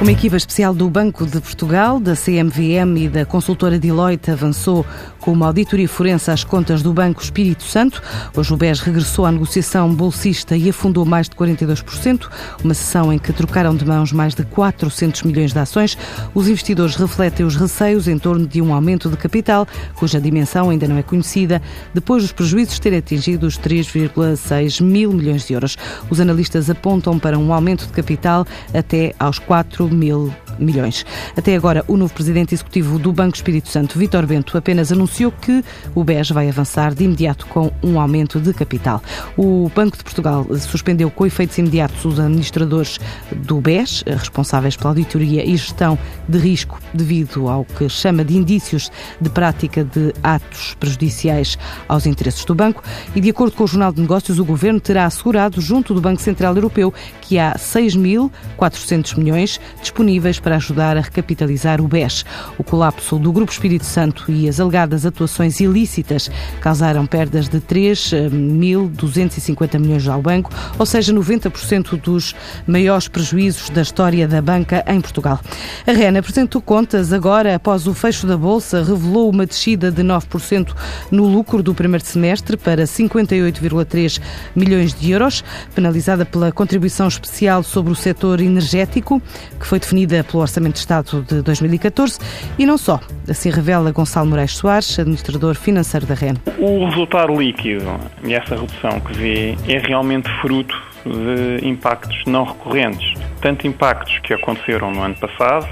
Uma equipa especial do Banco de Portugal, da CMVM e da consultora Deloitte avançou com uma auditoria forense às contas do Banco Espírito Santo. Hoje o BES regressou à negociação bolsista e afundou mais de 42%, uma sessão em que trocaram de mãos mais de 400 milhões de ações. Os investidores refletem os receios em torno de um aumento de capital, cuja dimensão ainda não é conhecida, depois dos prejuízos terem atingido os 3,6 mil milhões de euros. Os analistas apontam para um aumento de capital até aos 4 mil milhões. Até agora, o novo presidente executivo do Banco Espírito Santo, Vítor Bento, apenas anunciou que o BES vai avançar de imediato com um aumento de capital. O Banco de Portugal suspendeu com efeitos imediatos os administradores do BES, responsáveis pela auditoria e gestão de risco devido ao que chama de indícios de prática de atos prejudiciais aos interesses do banco e, de acordo com o Jornal de Negócios, o Governo terá assegurado junto do Banco Central Europeu que há 6.400 milhões disponíveis para ajudar a recapitalizar o BES. O colapso do Grupo Espírito Santo e as alegadas atuações ilícitas causaram perdas de 3.250 milhões ao banco, ou seja, 90% dos maiores prejuízos da história da banca em Portugal. A REN apresentou contas agora após o fecho da Bolsa, revelou uma descida de 9% no lucro do primeiro semestre para 58,3 milhões de euros, penalizada pela contribuição especial sobre o setor energético, que foi definida pelo Orçamento de Estado de 2014 e não só. Assim revela Gonçalo Moraes Soares, administrador financeiro da REN. O resultado líquido e essa redução que vê é realmente fruto de impactos não recorrentes. Tanto impactos que aconteceram no ano passado,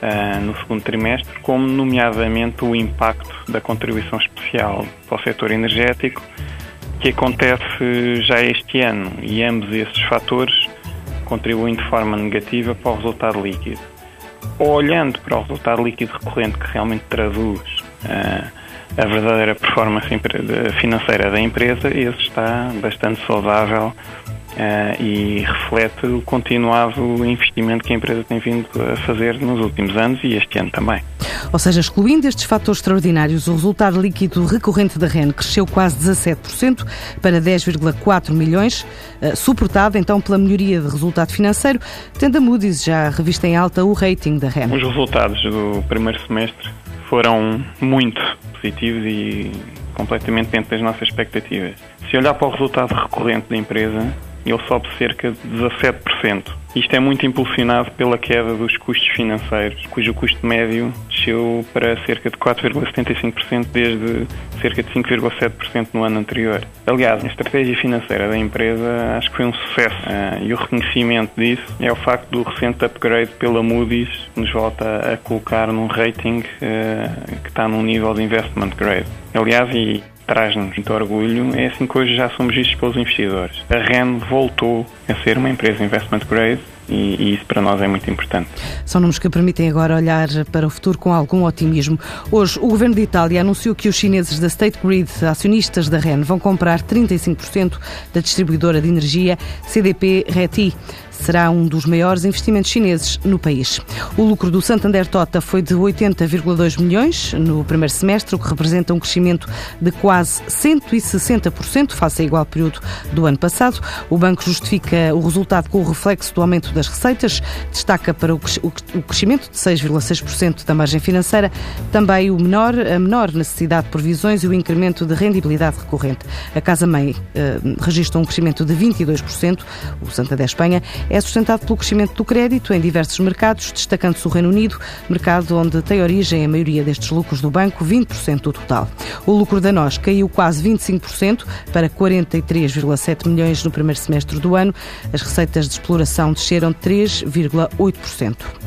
Uh, no segundo trimestre, como nomeadamente o impacto da contribuição especial para o setor energético, que acontece já este ano, e ambos esses fatores contribuem de forma negativa para o resultado líquido. Olhando para o resultado líquido recorrente, que realmente traduz uh, a verdadeira performance financeira da empresa, esse está bastante saudável Uh, e reflete o continuado investimento que a empresa tem vindo a fazer nos últimos anos e este ano também. Ou seja, excluindo estes fatores extraordinários, o resultado líquido recorrente da REN cresceu quase 17% para 10,4 milhões, uh, suportado então pela melhoria de resultado financeiro, tendo a Moody's já revista em alta o rating da REN. Os resultados do primeiro semestre foram muito positivos e completamente dentro das nossas expectativas. Se olhar para o resultado recorrente da empresa, ele sobe cerca de 17%. Isto é muito impulsionado pela queda dos custos financeiros, cujo custo médio desceu para cerca de 4,75% desde cerca de 5,7% no ano anterior. Aliás, a estratégia financeira da empresa acho que foi um sucesso uh, e o reconhecimento disso é o facto do recente upgrade pela Moody's nos volta a colocar num rating uh, que está num nível de investment grade. Aliás, e traz-nos muito orgulho, é assim que hoje já somos vistos pelos investidores. A REN voltou a ser uma empresa investment grade e, e, isso para nós é muito importante. São números que permitem agora olhar para o futuro com algum otimismo. Hoje, o governo de Itália anunciou que os chineses da State Grid, acionistas da REN, vão comprar 35% da distribuidora de energia CDP RETI será um dos maiores investimentos chineses no país. O lucro do Santander Tota foi de 80,2 milhões no primeiro semestre, o que representa um crescimento de quase 160% face ao igual período do ano passado. O banco justifica o resultado com o reflexo do aumento das receitas, destaca para o crescimento de 6,6% da margem financeira, também o menor, a menor necessidade de provisões e o incremento de rendibilidade recorrente. A Casa-Mãe eh, registra um crescimento de 22%, o Santander Espanha é sustentado pelo crescimento do crédito em diversos mercados, destacando-se o Reino Unido, mercado onde tem origem a maioria destes lucros do banco, 20% do total. O lucro da NOS caiu quase 25% para 43,7 milhões no primeiro semestre do ano. As receitas de exploração desceram 3,8%.